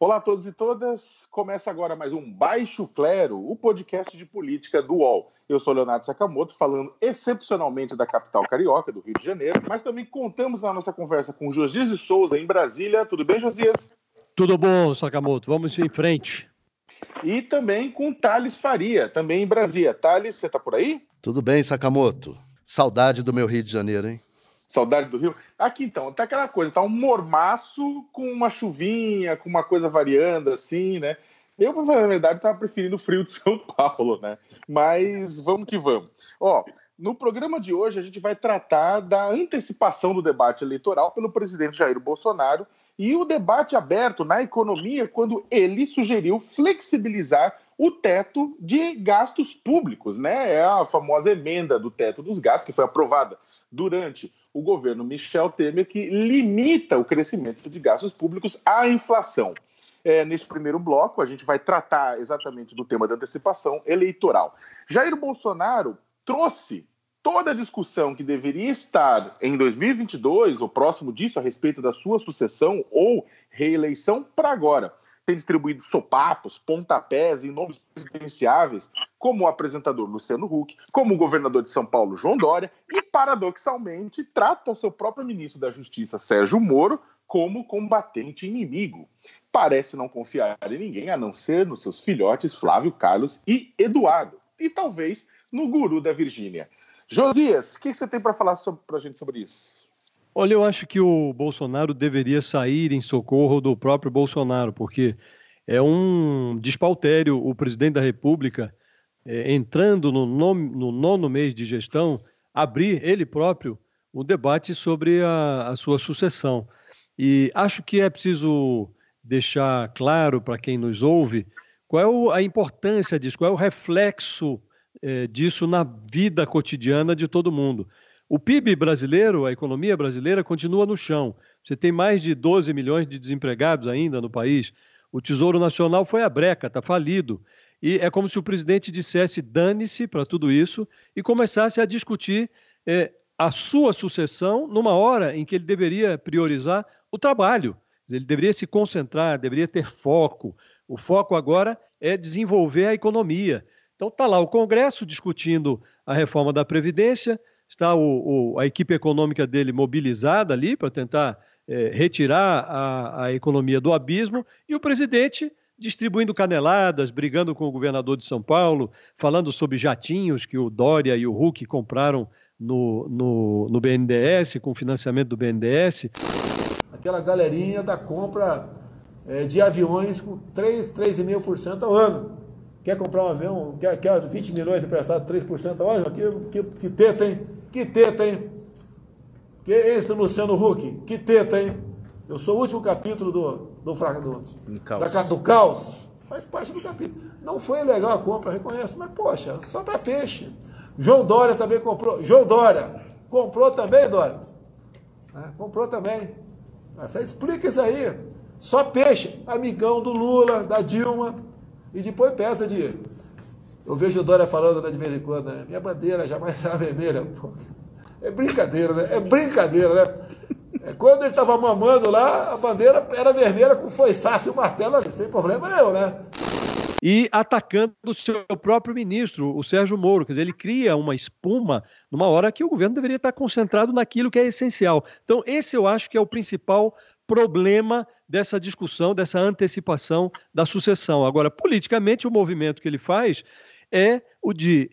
Olá a todos e todas. Começa agora mais um Baixo Clero, o podcast de política do UOL. Eu sou Leonardo Sakamoto, falando excepcionalmente da capital carioca, do Rio de Janeiro, mas também contamos na nossa conversa com Josias de Souza, em Brasília. Tudo bem, Josias? Tudo bom, Sakamoto. Vamos em frente. E também com Thales Faria, também em Brasília. Thales, você está por aí? Tudo bem, Sakamoto. Saudade do meu Rio de Janeiro, hein? Saudade do Rio. Aqui então, tá aquela coisa, tá um mormaço com uma chuvinha, com uma coisa variando assim, né? Eu, na verdade, tava preferindo o frio de São Paulo, né? Mas vamos que vamos. Ó, no programa de hoje a gente vai tratar da antecipação do debate eleitoral pelo presidente Jair Bolsonaro e o debate aberto na economia quando ele sugeriu flexibilizar o teto de gastos públicos, né? É a famosa emenda do teto dos gastos que foi aprovada durante o governo Michel Temer, que limita o crescimento de gastos públicos à inflação. É, nesse primeiro bloco, a gente vai tratar exatamente do tema da antecipação eleitoral. Jair Bolsonaro trouxe toda a discussão que deveria estar em 2022, ou próximo disso, a respeito da sua sucessão ou reeleição, para agora tem distribuído sopapos, pontapés em nomes presidenciáveis, como o apresentador Luciano Huck, como o governador de São Paulo, João Dória, e, paradoxalmente, trata seu próprio ministro da Justiça, Sérgio Moro, como combatente inimigo. Parece não confiar em ninguém, a não ser nos seus filhotes Flávio, Carlos e Eduardo, e talvez no guru da Virgínia. Josias, o que você tem para falar para a gente sobre isso? Olha, eu acho que o Bolsonaro deveria sair em socorro do próprio Bolsonaro, porque é um despautério o presidente da República, é, entrando no, nome, no, nono mês de gestão, abrir ele próprio um debate sobre a, a sua sucessão. E acho que é preciso deixar claro para quem nos ouve qual é a importância disso, qual é o reflexo é, disso na vida cotidiana de todo mundo. O PIB brasileiro, a economia brasileira, continua no chão. Você tem mais de 12 milhões de desempregados ainda no país. O Tesouro Nacional foi a breca, está falido. E é como se o presidente dissesse dane-se para tudo isso e começasse a discutir é, a sua sucessão numa hora em que ele deveria priorizar o trabalho. Ele deveria se concentrar, deveria ter foco. O foco agora é desenvolver a economia. Então está lá o Congresso discutindo a reforma da Previdência, está o, o, a equipe econômica dele mobilizada ali para tentar é, retirar a, a economia do abismo, e o presidente distribuindo caneladas, brigando com o governador de São Paulo, falando sobre jatinhos que o Dória e o Huck compraram no, no, no BNDES, com financiamento do BNDES. Aquela galerinha da compra é, de aviões com 3, 3,5% ao ano. Quer comprar um avião, quer, quer 20 milhões emprestado, 3% ao ano? Que, que, que teta, hein? Que teta, hein? Que esse Luciano Huck? Que teta, hein? Eu sou o último capítulo do, do, do, do, caos. Da, do caos. Faz parte do capítulo. Não foi legal a compra, reconheço, mas poxa, só para peixe. João Dória também comprou. João Dória comprou também, Dória? É, comprou também. Você explica isso aí. Só peixe. Amigão do Lula, da Dilma. E depois peça de eu vejo o Dória falando né, de vez em quando, né? minha bandeira jamais será vermelha. Pô. É brincadeira, né? É brincadeira, né? É, quando ele estava mamando lá, a bandeira era vermelha com foiçaço e o martelo ali, sem problema nenhum, né? E atacando o seu próprio ministro, o Sérgio Moro. Quer dizer, ele cria uma espuma numa hora que o governo deveria estar concentrado naquilo que é essencial. Então, esse eu acho que é o principal problema dessa discussão, dessa antecipação da sucessão. Agora, politicamente, o movimento que ele faz é o de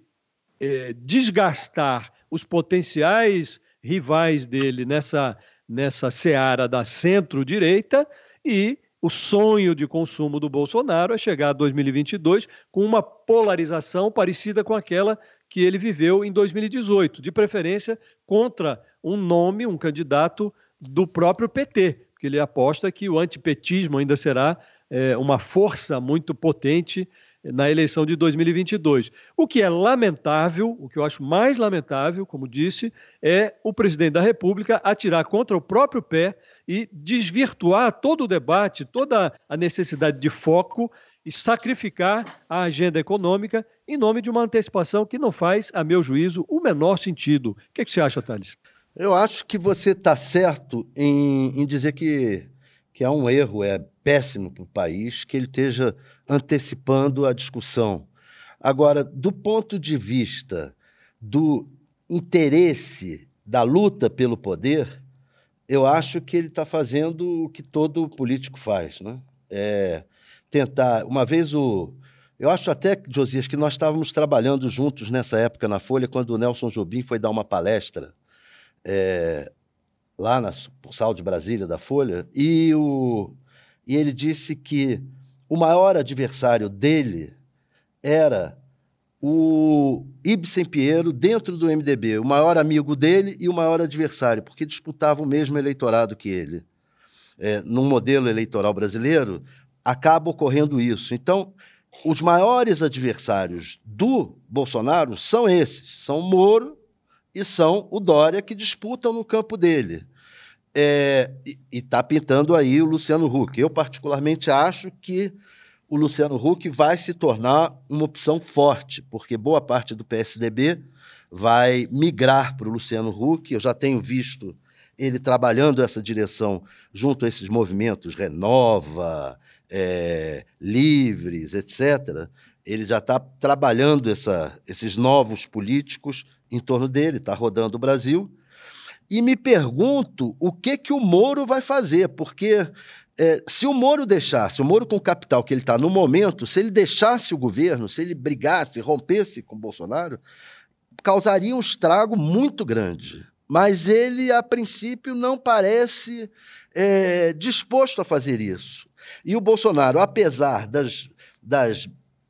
é, desgastar os potenciais rivais dele nessa, nessa seara da centro-direita e o sonho de consumo do Bolsonaro é chegar a 2022 com uma polarização parecida com aquela que ele viveu em 2018, de preferência contra um nome, um candidato do próprio PT, porque ele aposta que o antipetismo ainda será é, uma força muito potente na eleição de 2022. O que é lamentável, o que eu acho mais lamentável, como disse, é o presidente da República atirar contra o próprio pé e desvirtuar todo o debate, toda a necessidade de foco e sacrificar a agenda econômica em nome de uma antecipação que não faz, a meu juízo, o menor sentido. O que, é que você acha, Thales? Eu acho que você está certo em, em dizer que, que é um erro, é péssimo para o país que ele esteja antecipando a discussão. Agora, do ponto de vista do interesse da luta pelo poder, eu acho que ele está fazendo o que todo político faz, né? É tentar. Uma vez o. Eu acho até, Josias, que nós estávamos trabalhando juntos nessa época na Folha, quando o Nelson Jobim foi dar uma palestra é, lá na Sal de Brasília da Folha, e o, e ele disse que o maior adversário dele era o Ibsen Pinheiro dentro do MDB, o maior amigo dele e o maior adversário, porque disputavam o mesmo eleitorado que ele. É, num modelo eleitoral brasileiro, acaba ocorrendo isso. Então, os maiores adversários do Bolsonaro são esses: são o Moro e são o Dória, que disputam no campo dele. É, e está pintando aí o Luciano Huck. Eu, particularmente, acho que o Luciano Huck vai se tornar uma opção forte, porque boa parte do PSDB vai migrar para o Luciano Huck. Eu já tenho visto ele trabalhando essa direção junto a esses movimentos Renova, é, Livres, etc. Ele já está trabalhando essa, esses novos políticos em torno dele, está rodando o Brasil e me pergunto o que que o Moro vai fazer, porque é, se o Moro deixasse, o Moro com o capital que ele está no momento, se ele deixasse o governo, se ele brigasse, rompesse com o Bolsonaro, causaria um estrago muito grande. Mas ele, a princípio, não parece é, disposto a fazer isso. E o Bolsonaro, apesar das, das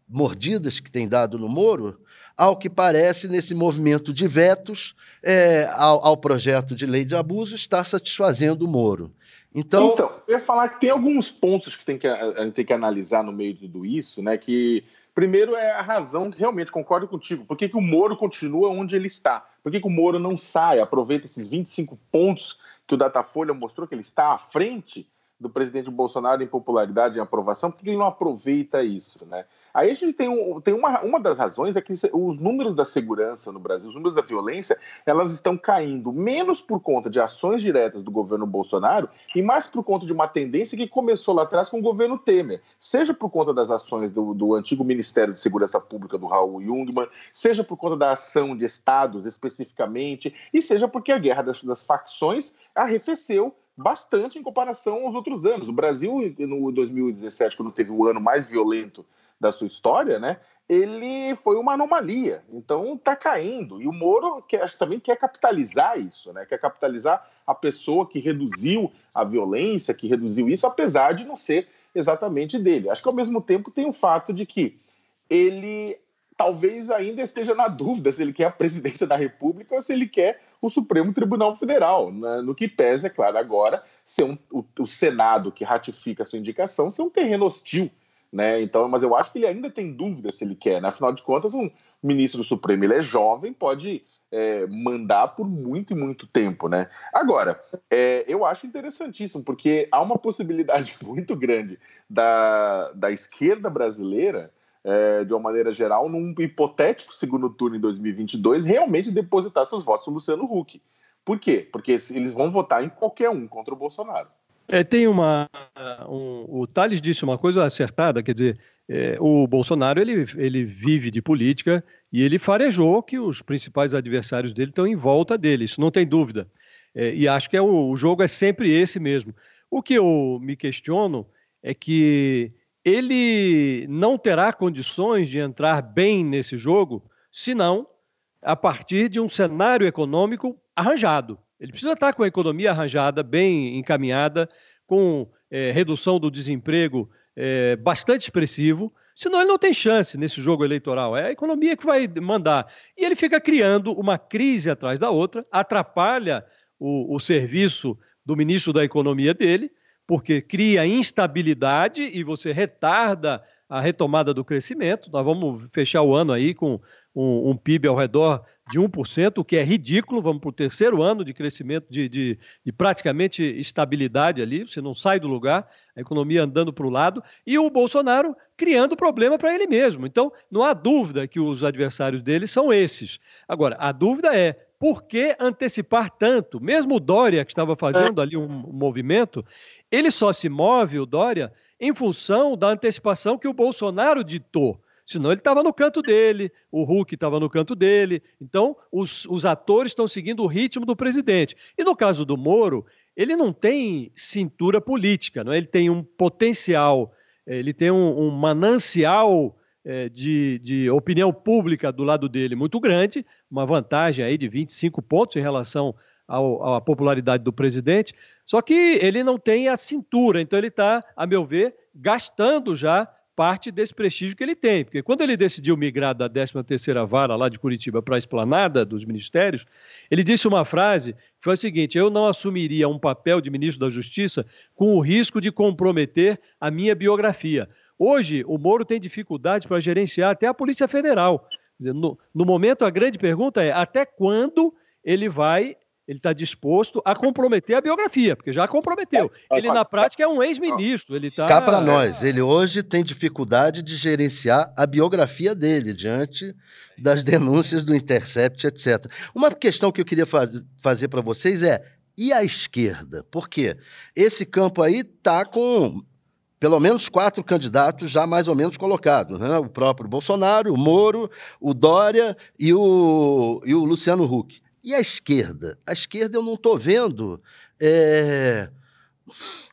mordidas que tem dado no Moro, ao que parece, nesse movimento de vetos é, ao, ao, projeto de lei de abuso, está satisfazendo o Moro. Então, então, eu ia falar que tem alguns pontos que, tem que a gente tem que analisar no meio de tudo isso, né? Que primeiro é a razão, realmente concordo contigo. Por que, que o Moro continua onde ele está? Por que, que o Moro não sai, aproveita esses 25 pontos que o Datafolha mostrou que ele está à frente do presidente Bolsonaro em popularidade e aprovação, por que ele não aproveita isso, né? Aí a gente tem, um, tem uma, uma das razões é que os números da segurança no Brasil, os números da violência, elas estão caindo menos por conta de ações diretas do governo Bolsonaro e mais por conta de uma tendência que começou lá atrás com o governo Temer, seja por conta das ações do, do antigo Ministério de Segurança Pública do Raul Jungmann, seja por conta da ação de estados especificamente, e seja porque a guerra das, das facções arrefeceu bastante em comparação aos outros anos. O Brasil, no 2017, quando teve o ano mais violento da sua história, né? Ele foi uma anomalia, então está caindo. E o Moro quer, também quer capitalizar isso, né? Quer capitalizar a pessoa que reduziu a violência, que reduziu isso, apesar de não ser exatamente dele. Acho que ao mesmo tempo tem o fato de que ele talvez ainda esteja na dúvida se ele quer a presidência da República ou se ele quer o Supremo Tribunal Federal. Né? No que pesa, é claro, agora ser um, o, o, Senado que ratifica a sua indicação ser um terreno hostil. Né? Então, mas eu acho que ele ainda tem dúvida se ele quer. Né? Afinal de contas, um ministro do Supremo ele é jovem, pode é, mandar por muito e muito tempo, né? Agora, é, eu acho interessantíssimo, porque há uma possibilidade muito grande da, da esquerda brasileira é, de uma maneira geral, num hipotético segundo turno em 2022, realmente depositar seus votos no Luciano Huck. Por quê? Porque eles vão votar em qualquer um contra o Bolsonaro. É, tem uma. Um, o Thales disse uma coisa acertada, quer dizer, é, o Bolsonaro ele, ele vive de política e ele farejou que os principais adversários dele estão em volta dele, isso não tem dúvida. É, e acho que é o, o jogo é sempre esse mesmo. O que eu me questiono é que ele não terá condições de entrar bem nesse jogo, senão a partir de um cenário econômico arranjado. Ele precisa estar com a economia arranjada, bem encaminhada, com é, redução do desemprego é, bastante expressivo, senão ele não tem chance nesse jogo eleitoral. É a economia que vai mandar. E ele fica criando uma crise atrás da outra, atrapalha o, o serviço do ministro da Economia dele, porque cria instabilidade e você retarda a retomada do crescimento. Nós vamos fechar o ano aí com um, um PIB ao redor de 1%, o que é ridículo. Vamos para o terceiro ano de crescimento, de, de, de, praticamente estabilidade ali. Você não sai do lugar, a economia andando para o lado, e o Bolsonaro criando problema para ele mesmo. Então, não há dúvida que os adversários dele são esses. Agora, a dúvida é por que antecipar tanto? Mesmo o Dória, que estava fazendo ali um movimento, ele só se move, o Dória, em função da antecipação que o Bolsonaro ditou. Senão ele estava no canto dele, o Hulk estava no canto dele. Então, os, os atores estão seguindo o ritmo do presidente. E no caso do Moro, ele não tem cintura política, não é? ele tem um potencial, ele tem um, um manancial é, de, de opinião pública do lado dele muito grande, uma vantagem aí de 25 pontos em relação ao, à popularidade do presidente. Só que ele não tem a cintura, então ele está, a meu ver, gastando já parte desse prestígio que ele tem. Porque quando ele decidiu migrar da 13ª Vara lá de Curitiba para a esplanada dos ministérios, ele disse uma frase que foi a seguinte, eu não assumiria um papel de ministro da Justiça com o risco de comprometer a minha biografia. Hoje, o Moro tem dificuldade para gerenciar até a Polícia Federal. No, no momento, a grande pergunta é até quando ele vai ele está disposto a comprometer a biografia, porque já comprometeu. Ele, na prática, é um ex-ministro. Ele tá... Cá para nós, ele hoje tem dificuldade de gerenciar a biografia dele diante das denúncias do Intercept, etc. Uma questão que eu queria faz, fazer para vocês é: e a esquerda? Por quê? Esse campo aí está com pelo menos quatro candidatos já mais ou menos colocados, né? o próprio Bolsonaro, o Moro, o Dória e o, e o Luciano Huck. E a esquerda? A esquerda eu não estou vendo é,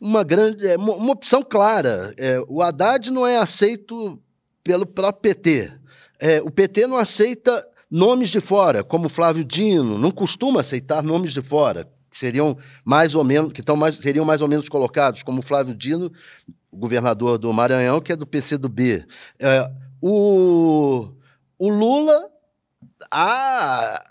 uma grande, é, uma opção clara. É, o Haddad não é aceito pelo próprio PT. É, o PT não aceita nomes de fora, como Flávio Dino, não costuma aceitar nomes de fora, que seriam mais ou menos, que estão mais, seriam mais ou menos colocados, como Flávio Dino, governador do Maranhão, que é do PCdoB. É, o, o Lula, a,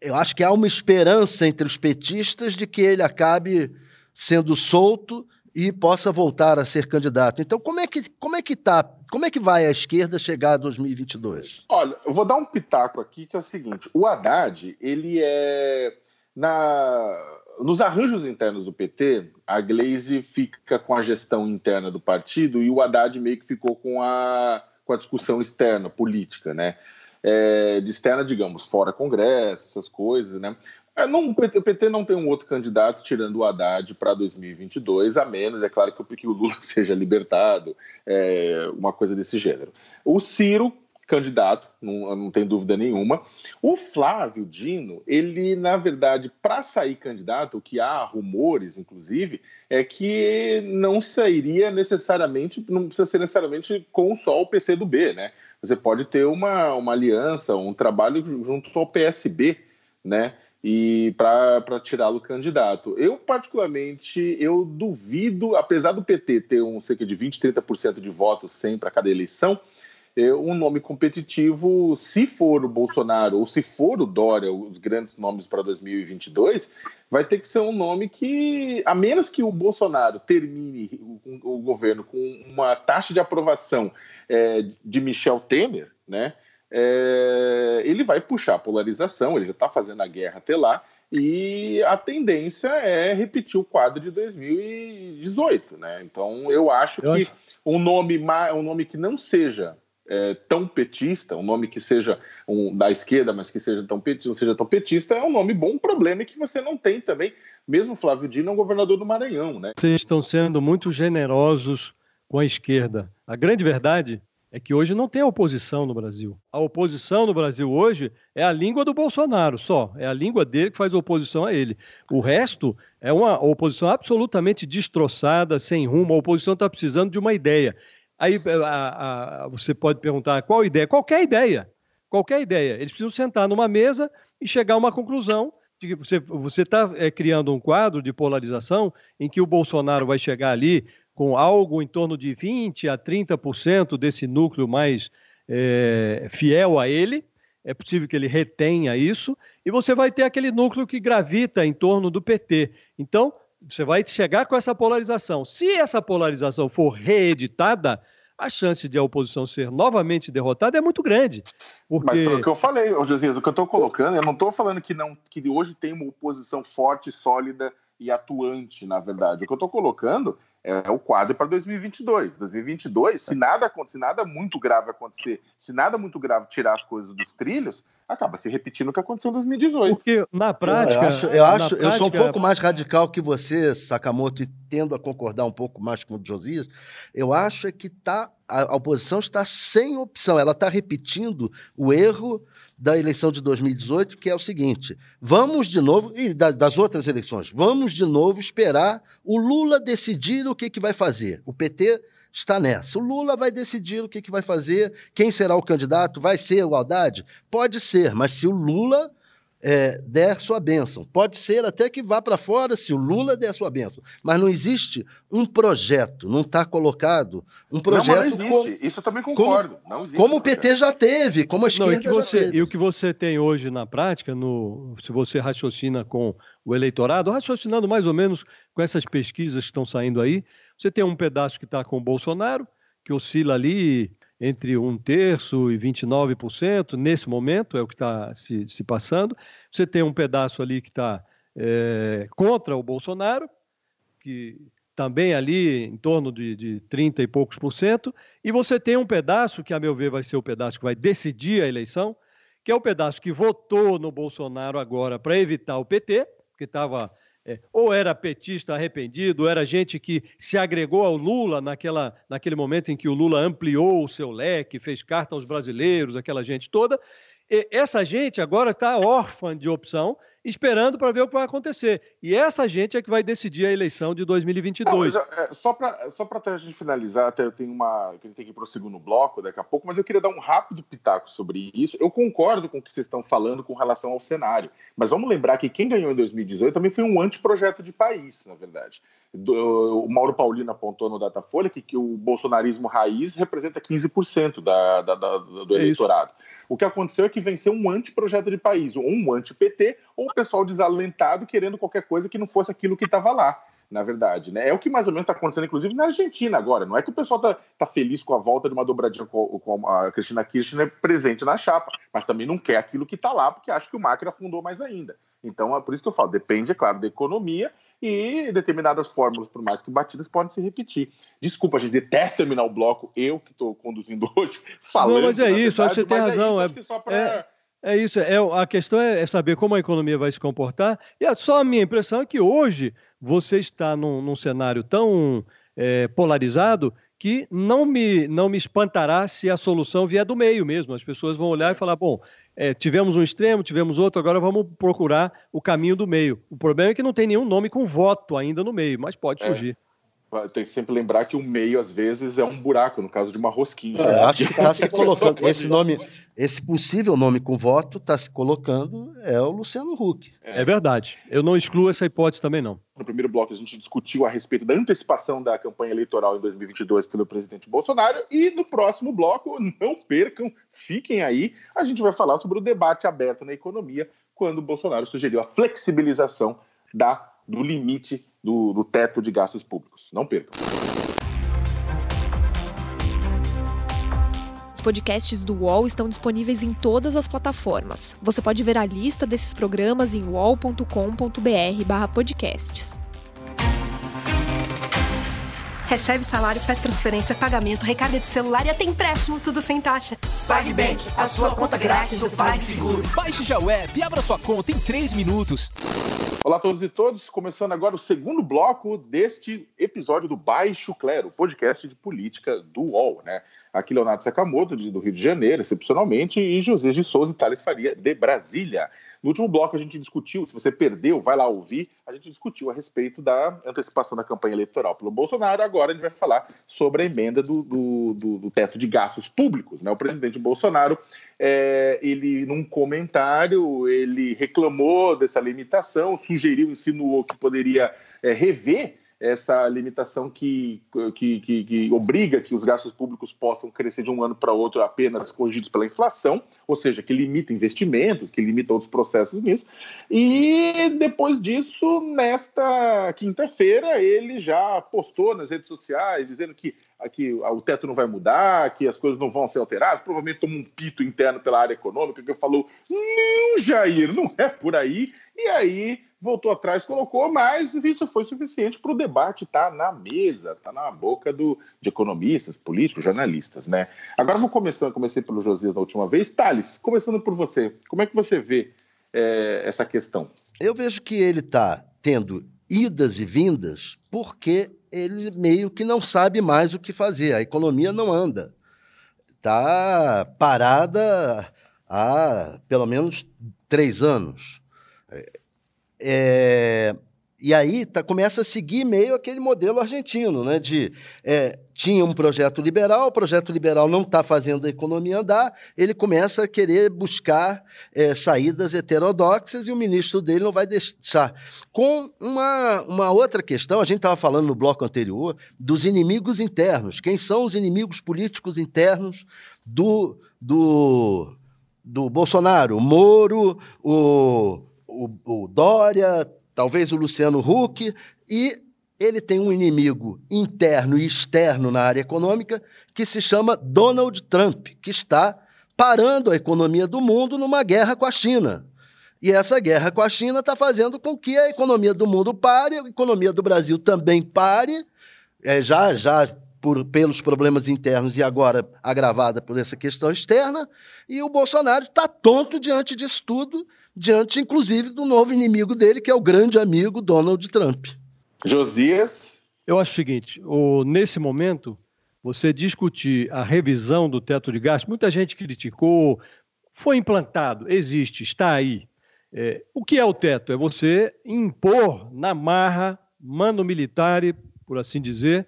eu acho que há uma esperança entre os petistas de que ele acabe sendo solto e possa voltar a ser candidato. Então, como é que como é que tá? Como é que vai a esquerda chegar a 2022? Olha, eu vou dar um pitaco aqui que é o seguinte: o Haddad, ele é na nos arranjos internos do PT, a Glaze fica com a gestão interna do partido e o Haddad meio que ficou com a, com a discussão externa, política, né? é, de externa, digamos, fora Congresso, essas coisas, né? É, não, o, PT, não tem um outro candidato tirando o Haddad para 2022, a menos, é claro, que, que o Lula seja libertado, é, uma coisa desse gênero. O Ciro, candidato, não, não tem dúvida nenhuma. O Flávio Dino, ele, na verdade, para sair candidato, o que há rumores, inclusive, é que não sairia necessariamente, não precisa ser necessariamente com só o PC do B, né? você pode ter uma, uma aliança, um trabalho junto ao PSB, né? E para tirá-lo candidato. Eu, particularmente, eu duvido, apesar do PT ter um cerca de 20, 30% de votos sempre a cada eleição, um nome competitivo, se for o Bolsonaro ou se for o Dória, os grandes nomes para 2022, vai ter que ser um nome que, a menos que o Bolsonaro termine o, o governo com uma taxa de aprovação é, de Michel Temer, né? É, ele vai puxar a polarização, ele já está fazendo a guerra até lá, e a tendência é repetir o quadro de 2018, né? Então eu acho que um nome um nome que não seja é, tão petista, um nome que seja um, da esquerda, mas que seja tão petista, não seja tão petista, é um nome bom. O problema é que você não tem também, mesmo Flávio Dino é um governador do Maranhão, né? Vocês estão sendo muito generosos com a esquerda. A grande verdade é que hoje não tem oposição no Brasil. A oposição no Brasil hoje é a língua do Bolsonaro só. É a língua dele que faz oposição a ele. O resto é uma oposição absolutamente destroçada, sem rumo. A oposição está precisando de uma ideia. Aí a, a, você pode perguntar qual ideia? Qualquer ideia. Qualquer ideia. Eles precisam sentar numa mesa e chegar a uma conclusão de que você está é, criando um quadro de polarização em que o Bolsonaro vai chegar ali com algo em torno de 20% a 30% desse núcleo mais é, fiel a ele. É possível que ele retenha isso, e você vai ter aquele núcleo que gravita em torno do PT. Então, você vai chegar com essa polarização. Se essa polarização for reeditada, a chance de a oposição ser novamente derrotada é muito grande. Porque... Mas foi o que eu falei, Josias, o que eu estou colocando, eu não estou falando que, não, que hoje tem uma oposição forte, sólida e atuante, na verdade. O que eu estou colocando é o quadro para 2022. 2022, se nada, se nada muito grave acontecer, se nada muito grave tirar as coisas dos trilhos, acaba se repetindo o que aconteceu em 2018. Porque na prática. Eu acho, eu, acho, prática... eu sou um pouco mais radical que você, Sakamoto, e tendo a concordar um pouco mais com o Josias. Eu acho é que tá, a, a oposição está sem opção, ela está repetindo o erro da eleição de 2018, que é o seguinte: vamos de novo, e das outras eleições, vamos de novo esperar o Lula decidir o que, que vai fazer. O PT está nessa. O Lula vai decidir o que, que vai fazer, quem será o candidato, vai ser o Haddad? Pode ser, mas se o Lula é, der sua bênção. Pode ser até que vá para fora se o Lula der sua bênção. Mas não existe um projeto, não está colocado um projeto. Não, não existe. Isso eu também concordo. Como, não existe como o PT já teve, como a esquerda não, e você, já teve. E o que você tem hoje na prática, no, se você raciocina com o eleitorado, raciocinando mais ou menos com essas pesquisas que estão saindo aí, você tem um pedaço que está com o Bolsonaro, que oscila ali entre um terço e 29%, nesse momento, é o que está se, se, passando. Você tem um pedaço ali que está é, contra o Bolsonaro, que também ali em torno de, de 30 e poucos por cento, e você tem um pedaço que, a meu ver, vai ser o pedaço que vai decidir a eleição, que é o pedaço que votou no Bolsonaro agora para evitar o PT, que estava é, ou era petista arrependido, ou era gente que se agregou ao Lula naquela, naquele momento em que o Lula ampliou o seu leque, fez carta aos brasileiros, aquela gente toda. E essa gente agora está órfã de opção esperando para ver o que vai acontecer. E essa gente é que vai decidir a eleição de 2022. Não, é, só para só a gente finalizar, até eu tenho uma. que a gente tem que ir para o segundo bloco daqui a pouco, mas eu queria dar um rápido pitaco sobre isso. Eu concordo com o que vocês estão falando com relação ao cenário, mas vamos lembrar que quem ganhou em 2018 também foi um anteprojeto de país, na verdade. O Mauro Paulino apontou no Datafolha que, que o bolsonarismo raiz representa 15% da, da, da, do é eleitorado. Isso. O que aconteceu é que venceu um anteprojeto de país, ou um anti-PT, ou pessoal desalentado querendo qualquer coisa que não fosse aquilo que estava lá na verdade, né? É o que mais ou menos está acontecendo, inclusive, na Argentina agora. Não é que o pessoal tá, tá feliz com a volta de uma dobradinha com, com a Cristina Kirchner presente na chapa, mas também não quer aquilo que está lá, porque acha que o Macri afundou mais ainda. Então, é por isso que eu falo, depende, é claro, da economia e determinadas fórmulas, por mais que batidas, podem se repetir. Desculpa, a gente detesta terminar o bloco, eu que estou conduzindo hoje, falando. Não, mas é isso, verdade, você tem é razão. É, isso, é, pra... é, isso, é, a questão é, é, saber como a economia vai se comportar, e a, só a minha impressão é que hoje você está num, num cenário tão é, polarizado que não me, não me espantará se a solução vier do meio mesmo. As pessoas vão olhar e falar: bom, é, tivemos um extremo, tivemos outro, agora vamos procurar o caminho do meio. O problema é que não tem nenhum nome com voto ainda no meio, mas pode é. surgir. Tem que sempre lembrar que o meio, às vezes, é um buraco, no caso de uma rosquinha. É, acho que está se colocando esse nome, esse possível nome com voto está se colocando é o Luciano Huck. É. é verdade. Eu não excluo essa hipótese também, não. No primeiro bloco, a gente discutiu a respeito da antecipação da campanha eleitoral em 2022 pelo presidente Bolsonaro. E no próximo bloco, não percam, fiquem aí, a gente vai falar sobre o debate aberto na economia, quando o Bolsonaro sugeriu a flexibilização da, do limite do, do teto de gastos públicos. Não percam. podcasts do UOL estão disponíveis em todas as plataformas. Você pode ver a lista desses programas em uol.com.br/podcasts. Recebe salário, faz transferência, pagamento, recarga de celular e até empréstimo, tudo sem taxa. PagBank, a sua conta grátis do PagSeguro. Baixe já o app e abra sua conta em 3 minutos. Olá a todos e todos, começando agora o segundo bloco deste episódio do Baixo Clero, podcast de política do UOL, né? Aqui Leonardo Sakamoto, do Rio de Janeiro, excepcionalmente, e José de Souza e Thales Faria, de Brasília. No último bloco a gente discutiu, se você perdeu, vai lá ouvir, a gente discutiu a respeito da antecipação da campanha eleitoral pelo Bolsonaro. Agora a gente vai falar sobre a emenda do, do, do, do teto de gastos públicos. Né? O presidente Bolsonaro, é, ele num comentário, ele reclamou dessa limitação, sugeriu, insinuou que poderia é, rever essa limitação que, que, que, que, obriga que os gastos públicos possam crescer de um ano para outro apenas corrigidos pela inflação, ou seja, que limita investimentos, que limita outros processos nisso. E depois disso, nesta quinta-feira, ele já postou nas redes sociais dizendo que, que o teto não vai mudar, que as coisas não vão ser alteradas, provavelmente tomou um pito interno pela área econômica, que falou: não, Jair, não é por aí. E aí voltou atrás, colocou, mas isso foi suficiente para o debate estar tá na mesa, estar tá na boca do, de economistas, políticos, jornalistas, né? Agora vou começando, comecei pelo Josias da última vez. Thales, começando por você, como é que você vê é, essa questão? Eu vejo que ele está tendo idas e vindas porque ele meio que não sabe mais o que fazer, a economia não anda. Está parada há pelo menos três anos. É, e aí tá, começa a seguir meio aquele modelo argentino, né? De é, tinha um projeto liberal, o projeto liberal não está fazendo a economia andar, ele começa a querer buscar é, saídas heterodoxas e o ministro dele não vai deixar. Com uma, uma outra questão, a gente estava falando no bloco anterior dos inimigos internos. Quem são os inimigos políticos internos do, do, do Bolsonaro? O Moro, o o, o Dória, talvez o Luciano Huck, e ele tem um inimigo interno e externo na área econômica que se chama Donald Trump, que está parando a economia do mundo numa guerra com a China. E essa guerra com a China está fazendo com que a economia do mundo pare, a economia do Brasil também pare, é, já, já por, pelos problemas internos e agora agravada por essa questão externa, e o Bolsonaro está tonto diante disso tudo diante, inclusive, do novo inimigo dele, que é o grande amigo Donald Trump. Josias? Eu acho o seguinte: o, nesse momento, você discutir a revisão do teto de gastos, muita gente criticou, foi implantado, existe, está aí. É, o que é o teto? É você impor na marra, mano militar, por assim dizer,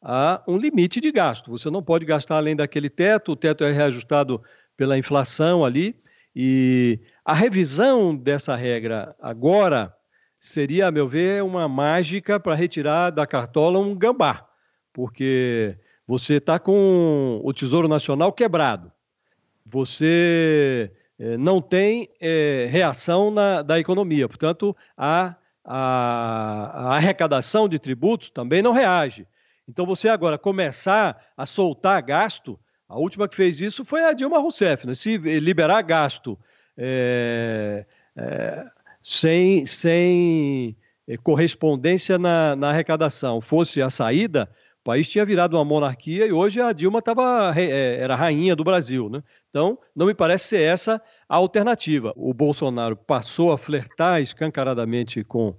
a um limite de gasto. Você não pode gastar além daquele teto, o teto é reajustado pela inflação ali, e a revisão dessa regra agora seria, a meu ver, uma mágica para retirar da cartola um gambá, porque você está com o Tesouro Nacional quebrado, você eh, não tem eh, reação na, da economia, portanto, a, a, a arrecadação de tributos também não reage. Então, você agora começar a soltar gasto, a última que fez isso foi a Dilma Rousseff, né? se liberar gasto é, é, sem, sem é, correspondência na, na, arrecadação fosse a saída, o país tinha virado uma monarquia e hoje a Dilma tava, é, era rainha do Brasil. Né? Então, não me parece ser essa a alternativa. O Bolsonaro passou a flertar escancaradamente com,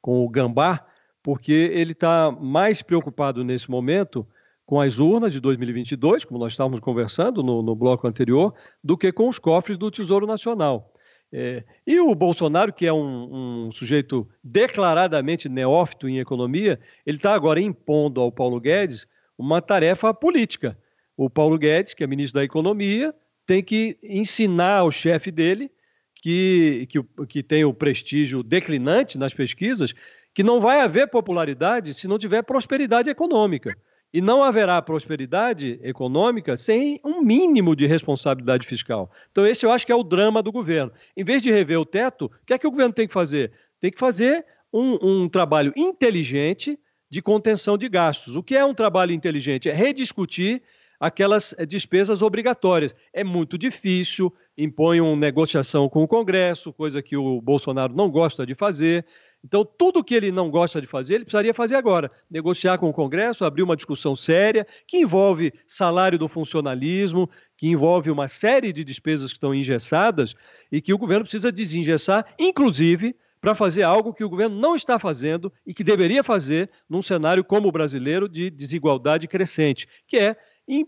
com o Gambá, porque ele está mais preocupado nesse momento com as urnas de 2022, como nós estávamos conversando no, no bloco anterior, do que com os cofres do Tesouro Nacional. É, e o Bolsonaro, que é um, um sujeito declaradamente neófito em economia, ele está agora impondo ao Paulo Guedes uma tarefa política. O Paulo Guedes, que é ministro da Economia, tem que ensinar ao chefe dele, que, que, que tem o prestígio declinante nas pesquisas, que não vai haver popularidade se não tiver prosperidade econômica. E não haverá prosperidade econômica sem um mínimo de responsabilidade fiscal. Então, esse eu acho que é o drama do governo. Em vez de rever o teto, o que é que o governo tem que fazer? Tem que fazer um, um trabalho inteligente de contenção de gastos. O que é um trabalho inteligente? É rediscutir aquelas eh, despesas obrigatórias. É muito difícil, impõe uma negociação com o Congresso, coisa que o Bolsonaro não gosta de fazer. Então, tudo que ele não gosta de fazer, ele precisaria fazer agora. Negociar com o Congresso, abrir uma discussão séria, que envolve salário do funcionalismo, que envolve uma série de despesas que estão engessadas e que o governo precisa desengessar, inclusive para fazer algo que o governo não está fazendo e que deveria fazer num cenário como o brasileiro de desigualdade crescente, que é,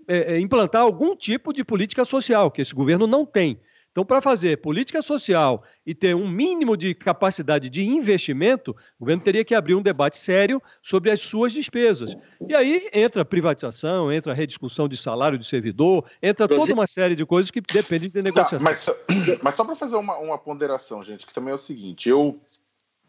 é, é implantar algum tipo de política social, que esse governo não tem. Então, para fazer política social e ter um mínimo de capacidade de investimento, o governo teria que abrir um debate sério sobre as suas despesas. E aí entra privatização, entra a rediscussão de salário de servidor, entra toda uma série de coisas que dependem de tá, negociação. Tá, mas, mas, só para fazer uma, uma ponderação, gente, que também é o seguinte: eu,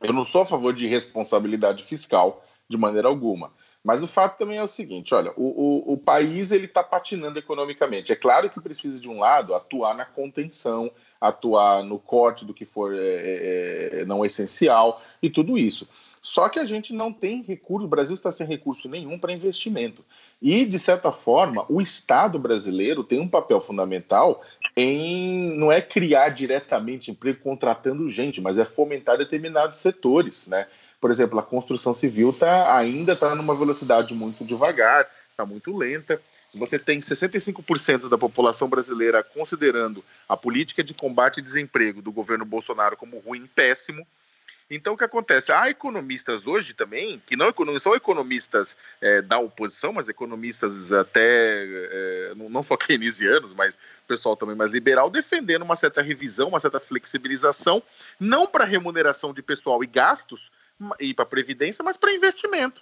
eu não sou a favor de responsabilidade fiscal de maneira alguma. Mas o fato também é o seguinte, olha, o, o, o país ele está patinando economicamente. É claro que precisa de um lado atuar na contenção, atuar no corte do que for é, é, é não essencial e tudo isso. Só que a gente não tem recurso, o Brasil está sem recurso nenhum para investimento. E, de certa forma, o Estado brasileiro tem um papel fundamental em não é criar diretamente emprego contratando gente, mas é fomentar determinados setores, né? Por exemplo, a construção civil tá, ainda está numa velocidade muito devagar, está muito lenta. Você tem 65% da população brasileira considerando a política de combate ao desemprego do governo Bolsonaro como ruim, péssimo. Então, o que acontece? Há economistas hoje também, que não são economistas é, da oposição, mas economistas até, é, não só keynesianos, mas pessoal também mais liberal, defendendo uma certa revisão, uma certa flexibilização, não para remuneração de pessoal e gastos, e para previdência, mas para investimento,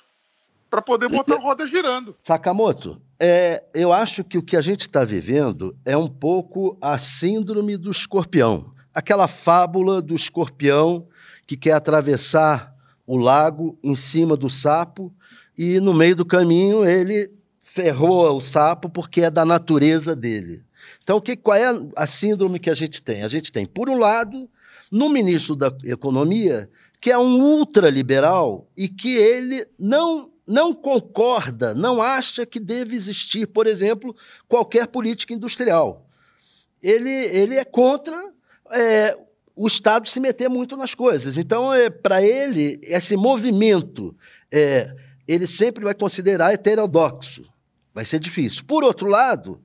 para poder botar a roda girando. Sakamoto, é, eu acho que o que a gente está vivendo é um pouco a síndrome do escorpião, aquela fábula do escorpião que quer atravessar o lago em cima do sapo e no meio do caminho ele ferrou o sapo porque é da natureza dele. Então, que, qual é a síndrome que a gente tem? A gente tem, por um lado, no ministro da Economia, que é um ultraliberal e que ele não, não concorda, não acha que deve existir, por exemplo, qualquer política industrial. Ele, ele é contra é, o Estado se meter muito nas coisas. Então, é, para ele, esse movimento, é, ele sempre vai considerar heterodoxo. Vai ser difícil. Por outro lado,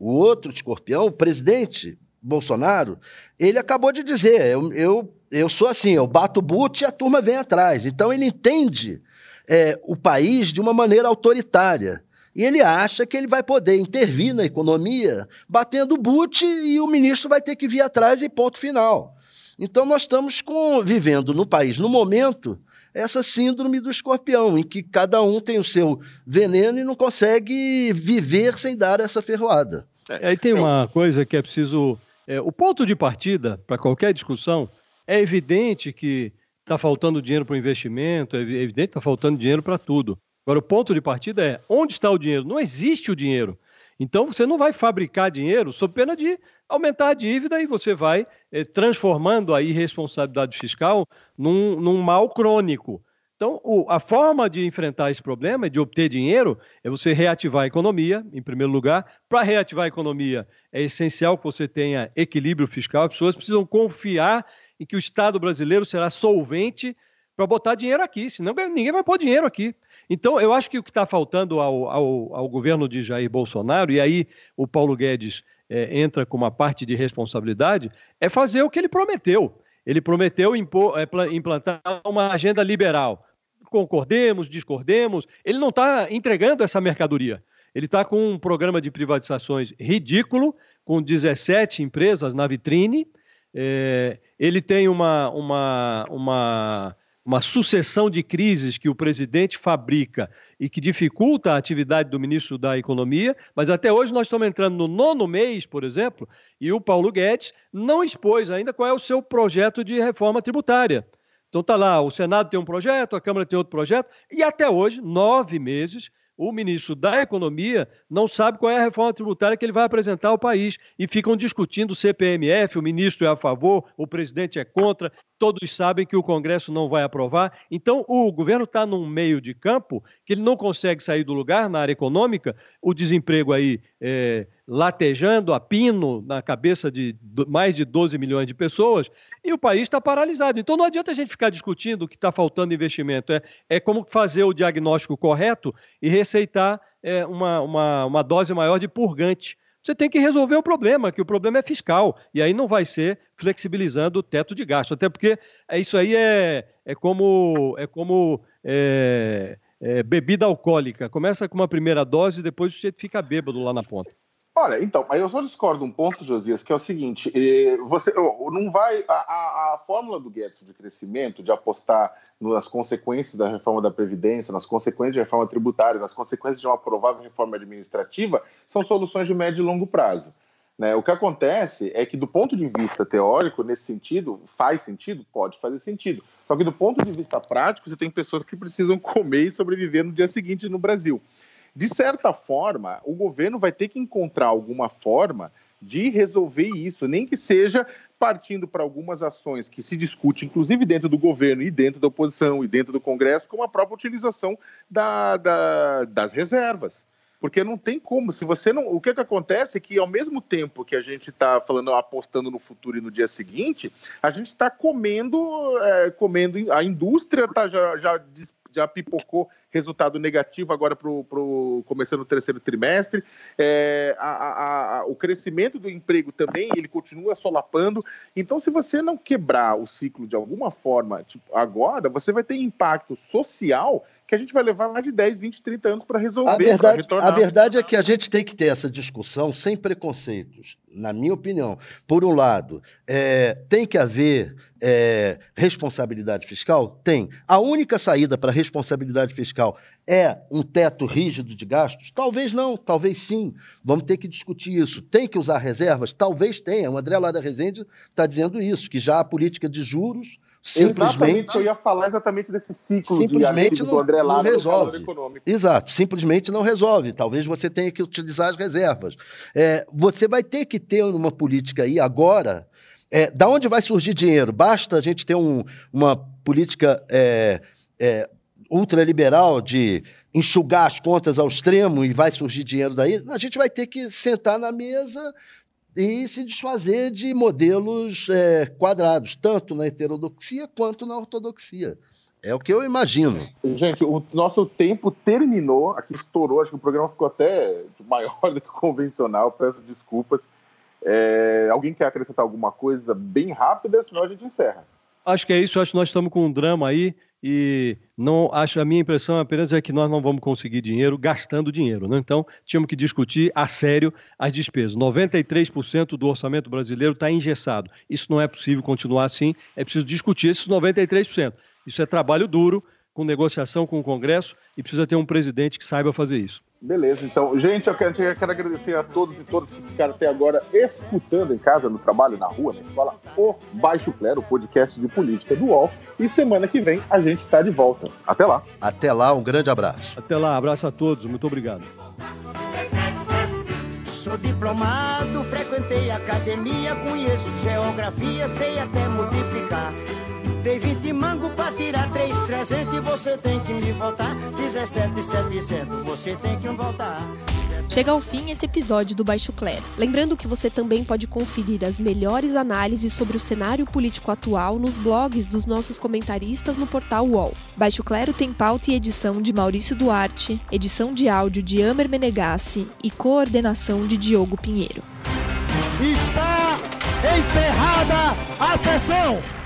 o outro escorpião, o presidente Bolsonaro, ele acabou de dizer: eu, eu eu sou assim, eu bato o boot e a turma vem atrás. Então ele entende é, o país de uma maneira autoritária. E ele acha que ele vai poder intervir na economia batendo boot e o ministro vai ter que vir atrás e ponto final. Então nós estamos com, vivendo no país, no momento, essa síndrome do escorpião, em que cada um tem o seu veneno e não consegue viver sem dar essa ferroada. É, aí tem uma coisa que é preciso. É, o ponto de partida para qualquer discussão é evidente que está faltando dinheiro para o investimento, é evidente que está faltando dinheiro para tudo. Agora, o ponto de partida é onde está o dinheiro? Não existe o dinheiro. Então, você não vai fabricar dinheiro sob pena de aumentar a dívida e você vai eh, transformando a irresponsabilidade fiscal num, num mal crônico. Então, o, a forma de enfrentar esse problema, de obter dinheiro, é você reativar a economia, em primeiro lugar. Para reativar a economia, é essencial que você tenha equilíbrio fiscal. As pessoas precisam confiar em que o Estado brasileiro será solvente para botar dinheiro aqui, senão ninguém vai pôr dinheiro aqui. Então, eu acho que o que está faltando ao, ao, ao, governo de Jair Bolsonaro, e aí o Paulo Guedes é, entra com uma parte de responsabilidade, é fazer o que ele prometeu. Ele prometeu impor, é, implantar uma agenda liberal. Concordemos, discordemos, ele não está entregando essa mercadoria. Ele está com um programa de privatizações ridículo, com 17 empresas na vitrine, é, ele tem uma, uma, uma, uma sucessão de crises que o presidente fabrica e que dificulta a atividade do ministro da Economia, mas até hoje nós estamos entrando no nono mês, por exemplo, e o Paulo Guedes não expôs ainda qual é o seu projeto de reforma tributária. Então está lá, o Senado tem um projeto, a Câmara tem outro projeto, e até hoje, nove meses, o ministro da Economia não sabe qual é a reforma tributária que ele vai apresentar ao país. E ficam discutindo o CPMF, o ministro é a favor, o presidente é contra, todos sabem que o Congresso não vai aprovar. Então, o governo está num meio de campo que ele não consegue sair do lugar na área econômica, o desemprego aí é, latejando a pino na cabeça de mais de 12 milhões de pessoas, e o país está paralisado. Então não adianta a gente ficar discutindo que está faltando investimento. É, é como fazer o diagnóstico correto e receitar é, uma, uma, uma dose maior de purgante. Você tem que resolver o problema, que o problema é fiscal. E aí não vai ser flexibilizando o teto de gasto. Até porque é, isso aí é, é como, é como é, é, bebida alcoólica. Começa com uma primeira dose e depois você fica bêbado lá na ponta. Olha, então, mas eu só discordo um ponto, Josias, que é o seguinte: eh, você não vai. A, a, a, fórmula do Guedes de crescimento, de apostar nas consequências da reforma da Previdência, nas consequências da reforma tributária, nas consequências de uma provável reforma administrativa, são soluções de médio e longo prazo. Né? O que acontece é que, do ponto de vista teórico, nesse sentido, faz sentido? Pode fazer sentido. Só que, do ponto de vista prático, você tem pessoas que precisam comer e sobreviver no dia seguinte no Brasil. De certa forma, o governo vai ter que encontrar alguma forma de resolver isso, nem que seja partindo para algumas ações que se discute, inclusive dentro do governo e dentro da oposição e dentro do Congresso, como a própria utilização da, da, das reservas. Porque não tem como, se você não. O que, que acontece é que, ao mesmo tempo que a gente está falando, apostando no futuro e no dia seguinte, a gente está comendo, é, comendo, a indústria tá, já, já, já pipocou resultado negativo agora pro, pro, começando o terceiro trimestre. É, a, a, a, o crescimento do emprego também, ele continua solapando. Então, se você não quebrar o ciclo de alguma forma, tipo, agora, você vai ter impacto social que a gente vai levar mais de 10, 20, 30 anos para resolver. A verdade, a verdade é que a gente tem que ter essa discussão sem preconceitos, na minha opinião. Por um lado, é, tem que haver é, responsabilidade fiscal? Tem. A única saída para responsabilidade fiscal é um teto rígido de gastos? Talvez não, talvez sim. Vamos ter que discutir isso. Tem que usar reservas? Talvez tenha. O André Lada Rezende está dizendo isso, que já a política de juros simplesmente eu ia falar exatamente desse ciclo simplesmente de não, do André Lado não resolve. Exato, simplesmente não resolve. Talvez você tenha que utilizar as reservas. É, você vai ter que ter uma política aí agora. É, da onde vai surgir dinheiro? Basta a gente ter um, uma política é, é, ultraliberal de enxugar as contas ao extremo e vai surgir dinheiro daí? A gente vai ter que sentar na mesa e se desfazer de modelos é, quadrados, tanto na heterodoxia quanto na ortodoxia. É o que eu imagino. Gente, o nosso tempo terminou, aqui estourou, acho que o programa ficou até maior do que o convencional, peço desculpas. É, alguém quer acrescentar alguma coisa bem rápida, senão a gente encerra. Acho que é isso, acho que nós estamos com um drama aí e não acho a minha impressão apenas é que nós não vamos conseguir dinheiro gastando dinheiro, né? Então, tínhamos que discutir a sério as despesas. 93% do orçamento brasileiro está engessado. Isso não é possível continuar assim, é preciso discutir esses 93%. Isso é trabalho duro, com negociação com o Congresso e precisa ter um presidente que saiba fazer isso. Beleza, então, gente, eu quero, eu quero, agradecer a todos e todas que ficaram até agora escutando em casa, no trabalho, na rua, na escola, o Baixo Clero, o podcast de política do UOL. E semana que vem a gente está de volta. Até lá. Até lá, um grande abraço. Até lá, abraço a todos, muito obrigado. Sou diplomado, frequentei academia, conheço geografia, sei até multiplicar. Dei 20 mango pra tirar 3,300 e você tem que me voltar. 17,700, você tem que me voltar. Chega ao fim esse episódio do Baixo Clero. Lembrando que você também pode conferir as melhores análises sobre o cenário político atual nos blogs dos nossos comentaristas no portal UOL. Baixo Clero tem pauta e edição de Maurício Duarte, edição de áudio de Amer Menegassi e coordenação de Diogo Pinheiro. Está encerrada a sessão!